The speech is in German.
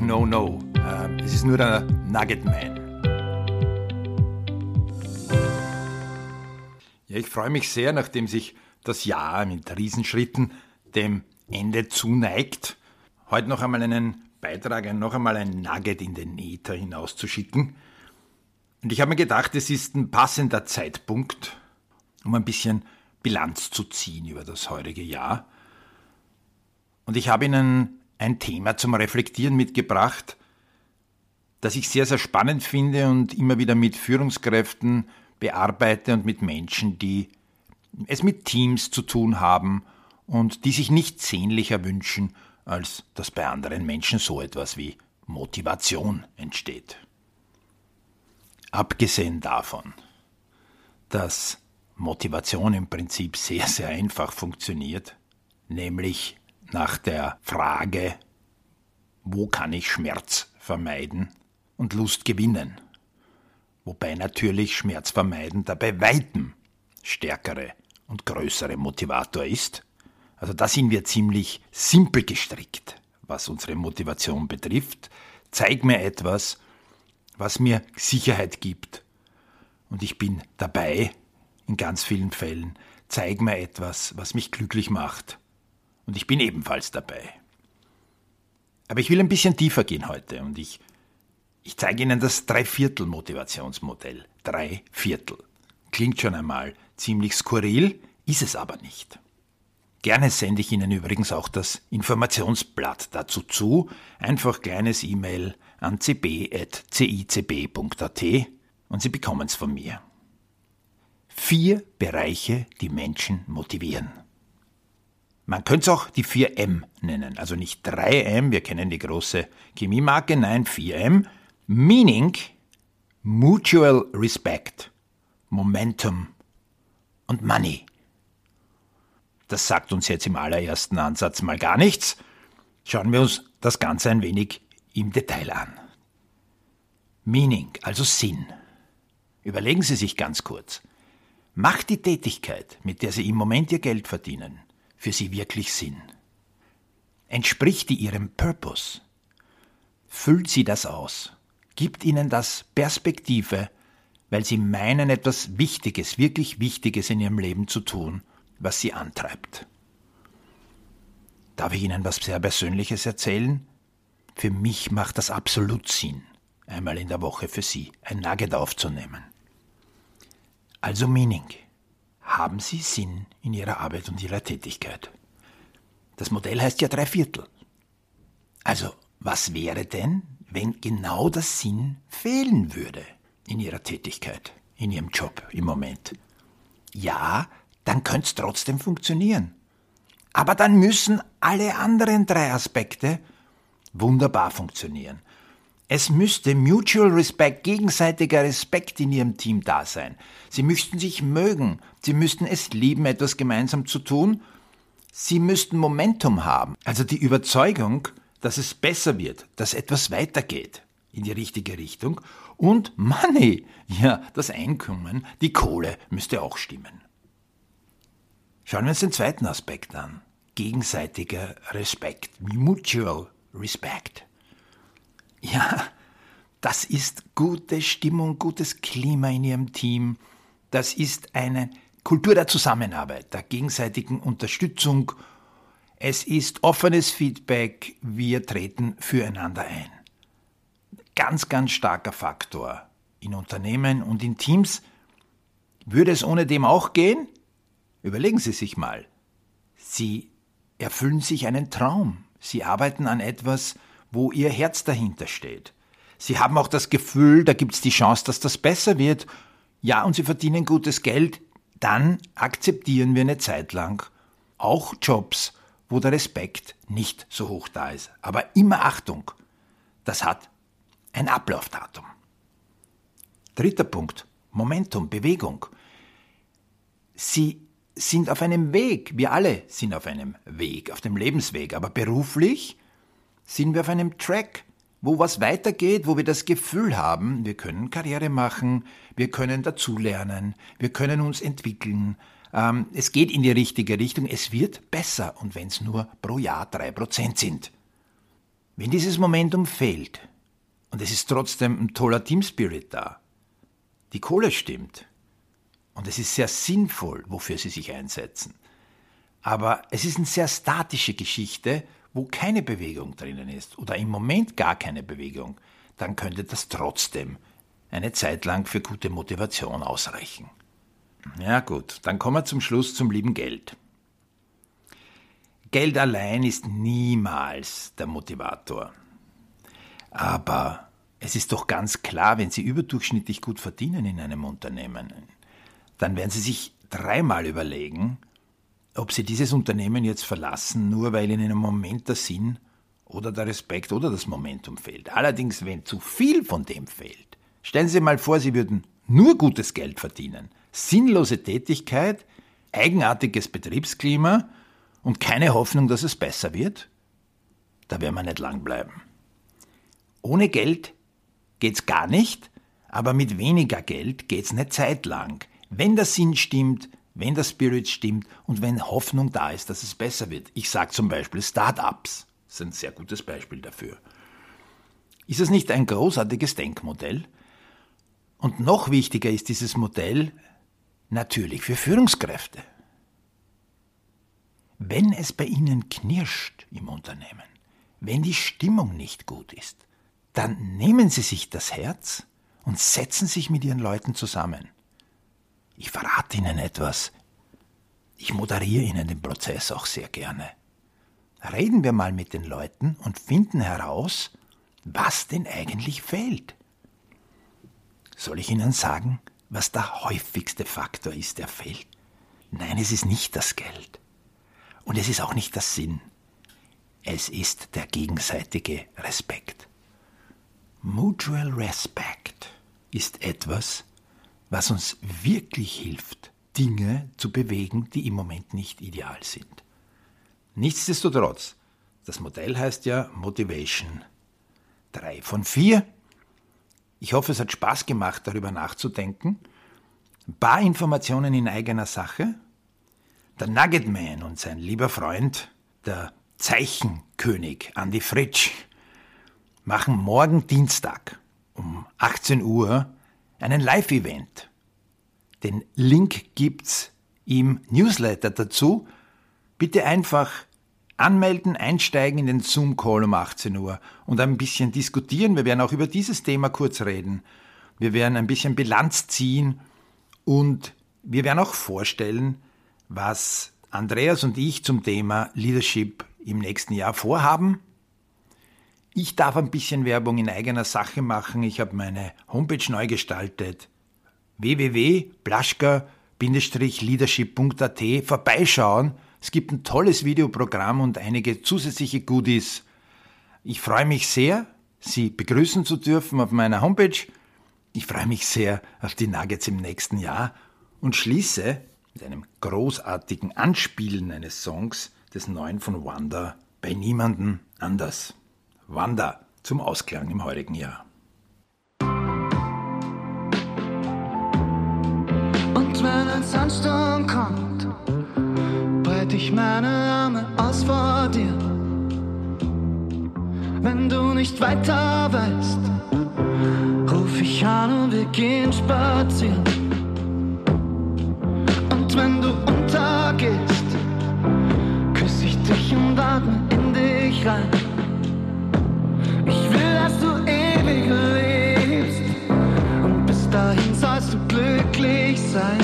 No, no. Ähm, es ist nur der Nugget Man. Ja, ich freue mich sehr, nachdem sich das Jahr mit Riesenschritten dem Ende zuneigt, heute noch einmal einen Beitrag, noch einmal ein Nugget in den Äther hinauszuschicken. Und ich habe mir gedacht, es ist ein passender Zeitpunkt, um ein bisschen Bilanz zu ziehen über das heurige Jahr. Und ich habe Ihnen ein Thema zum Reflektieren mitgebracht, das ich sehr, sehr spannend finde und immer wieder mit Führungskräften bearbeite und mit Menschen, die es mit Teams zu tun haben und die sich nichts sehnlicher wünschen, als dass bei anderen Menschen so etwas wie Motivation entsteht. Abgesehen davon, dass Motivation im Prinzip sehr, sehr einfach funktioniert, nämlich nach der Frage, wo kann ich Schmerz vermeiden und Lust gewinnen? Wobei natürlich Schmerz vermeiden dabei weitem stärkere und größere Motivator ist. Also da sind wir ziemlich simpel gestrickt, was unsere Motivation betrifft. Zeig mir etwas, was mir Sicherheit gibt. Und ich bin dabei in ganz vielen Fällen. Zeig mir etwas, was mich glücklich macht. Und ich bin ebenfalls dabei. Aber ich will ein bisschen tiefer gehen heute und ich, ich zeige Ihnen das Dreiviertel-Motivationsmodell. Drei Viertel. Klingt schon einmal ziemlich skurril, ist es aber nicht. Gerne sende ich Ihnen übrigens auch das Informationsblatt dazu zu. Einfach kleines E-Mail an cb.cicb.at und Sie bekommen es von mir. Vier Bereiche, die Menschen motivieren. Man könnte es auch die 4M nennen, also nicht 3M, wir kennen die große Chemiemarke, nein 4M. Meaning, Mutual Respect, Momentum und Money. Das sagt uns jetzt im allerersten Ansatz mal gar nichts. Schauen wir uns das Ganze ein wenig im Detail an. Meaning, also Sinn. Überlegen Sie sich ganz kurz. Macht die Tätigkeit, mit der Sie im Moment Ihr Geld verdienen, für Sie wirklich Sinn? Entspricht die Ihrem Purpose? Füllt Sie das aus? Gibt Ihnen das Perspektive, weil Sie meinen, etwas Wichtiges, wirklich Wichtiges in Ihrem Leben zu tun, was Sie antreibt? Darf ich Ihnen was sehr Persönliches erzählen? Für mich macht das absolut Sinn, einmal in der Woche für Sie ein Nugget aufzunehmen. Also Meaning. Haben Sie Sinn in Ihrer Arbeit und Ihrer Tätigkeit? Das Modell heißt ja drei Viertel. Also, was wäre denn, wenn genau das Sinn fehlen würde in Ihrer Tätigkeit, in Ihrem Job im Moment? Ja, dann könnte es trotzdem funktionieren. Aber dann müssen alle anderen drei Aspekte wunderbar funktionieren. Es müsste Mutual Respect, gegenseitiger Respekt in Ihrem Team da sein. Sie müssten sich mögen. Sie müssten es lieben, etwas gemeinsam zu tun. Sie müssten Momentum haben. Also die Überzeugung, dass es besser wird, dass etwas weitergeht in die richtige Richtung. Und Money, ja, das Einkommen, die Kohle müsste auch stimmen. Schauen wir uns den zweiten Aspekt an. Gegenseitiger Respekt, Mutual Respect. Ja, das ist gute Stimmung, gutes Klima in Ihrem Team. Das ist eine Kultur der Zusammenarbeit, der gegenseitigen Unterstützung. Es ist offenes Feedback. Wir treten füreinander ein. Ganz, ganz starker Faktor in Unternehmen und in Teams. Würde es ohne dem auch gehen? Überlegen Sie sich mal. Sie erfüllen sich einen Traum. Sie arbeiten an etwas, wo ihr Herz dahinter steht. Sie haben auch das Gefühl, da gibt es die Chance, dass das besser wird. Ja, und sie verdienen gutes Geld. Dann akzeptieren wir eine Zeit lang auch Jobs, wo der Respekt nicht so hoch da ist. Aber immer Achtung, das hat ein Ablaufdatum. Dritter Punkt, Momentum, Bewegung. Sie sind auf einem Weg, wir alle sind auf einem Weg, auf dem Lebensweg, aber beruflich sind wir auf einem Track, wo was weitergeht, wo wir das Gefühl haben, wir können Karriere machen, wir können dazulernen, wir können uns entwickeln. Ähm, es geht in die richtige Richtung, es wird besser und wenn es nur pro Jahr drei Prozent sind. Wenn dieses Momentum fehlt und es ist trotzdem ein toller Teamspirit da, die Kohle stimmt und es ist sehr sinnvoll, wofür sie sich einsetzen, aber es ist eine sehr statische Geschichte, wo keine Bewegung drinnen ist oder im Moment gar keine Bewegung, dann könnte das trotzdem eine Zeit lang für gute Motivation ausreichen. Ja gut, dann kommen wir zum Schluss zum lieben Geld. Geld allein ist niemals der Motivator. Aber es ist doch ganz klar, wenn Sie überdurchschnittlich gut verdienen in einem Unternehmen, dann werden Sie sich dreimal überlegen, ob Sie dieses Unternehmen jetzt verlassen, nur weil Ihnen im Moment der Sinn oder der Respekt oder das Momentum fehlt. Allerdings, wenn zu viel von dem fehlt, stellen Sie mal vor, Sie würden nur gutes Geld verdienen, sinnlose Tätigkeit, eigenartiges Betriebsklima und keine Hoffnung, dass es besser wird, da werden wir nicht lang bleiben. Ohne Geld geht's gar nicht, aber mit weniger Geld geht's eine Zeit lang. Wenn der Sinn stimmt, wenn der Spirit stimmt und wenn Hoffnung da ist, dass es besser wird. Ich sage zum Beispiel Start-ups. Ist ein sehr gutes Beispiel dafür. Ist es nicht ein großartiges Denkmodell? Und noch wichtiger ist dieses Modell natürlich für Führungskräfte. Wenn es bei Ihnen knirscht im Unternehmen, wenn die Stimmung nicht gut ist, dann nehmen Sie sich das Herz und setzen sich mit Ihren Leuten zusammen. Ich verrate Ihnen etwas. Ich moderiere Ihnen den Prozess auch sehr gerne. Reden wir mal mit den Leuten und finden heraus, was denn eigentlich fehlt. Soll ich Ihnen sagen, was der häufigste Faktor ist, der fehlt? Nein, es ist nicht das Geld. Und es ist auch nicht der Sinn. Es ist der gegenseitige Respekt. Mutual Respect ist etwas, was uns wirklich hilft, Dinge zu bewegen, die im Moment nicht ideal sind. Nichtsdestotrotz, das Modell heißt ja Motivation 3 von 4. Ich hoffe, es hat Spaß gemacht, darüber nachzudenken. Ein paar Informationen in eigener Sache. Der Nuggetman und sein lieber Freund, der Zeichenkönig Andy Fritsch, machen morgen Dienstag um 18 Uhr einen Live-Event. Den Link gibt's im Newsletter dazu. Bitte einfach anmelden, einsteigen in den Zoom-Call um 18 Uhr und ein bisschen diskutieren. Wir werden auch über dieses Thema kurz reden. Wir werden ein bisschen Bilanz ziehen und wir werden auch vorstellen, was Andreas und ich zum Thema Leadership im nächsten Jahr vorhaben. Ich darf ein bisschen Werbung in eigener Sache machen. Ich habe meine Homepage neu gestaltet. www.blaschka-leadership.at Vorbeischauen. Es gibt ein tolles Videoprogramm und einige zusätzliche Goodies. Ich freue mich sehr, Sie begrüßen zu dürfen auf meiner Homepage. Ich freue mich sehr auf die Nuggets im nächsten Jahr und schließe mit einem großartigen Anspielen eines Songs des neuen von Wanda bei niemanden anders. Wanda zum Ausklang im heurigen Jahr. Und wenn ein Sandsturm kommt, breite ich meine Arme aus vor dir. Wenn du nicht weiter weißt, ruf ich an und wir gehen spazieren. Und wenn du untergehst, küsse ich dich und atme in dich rein dass du ewig lebst. Und bis dahin sollst du glücklich sein.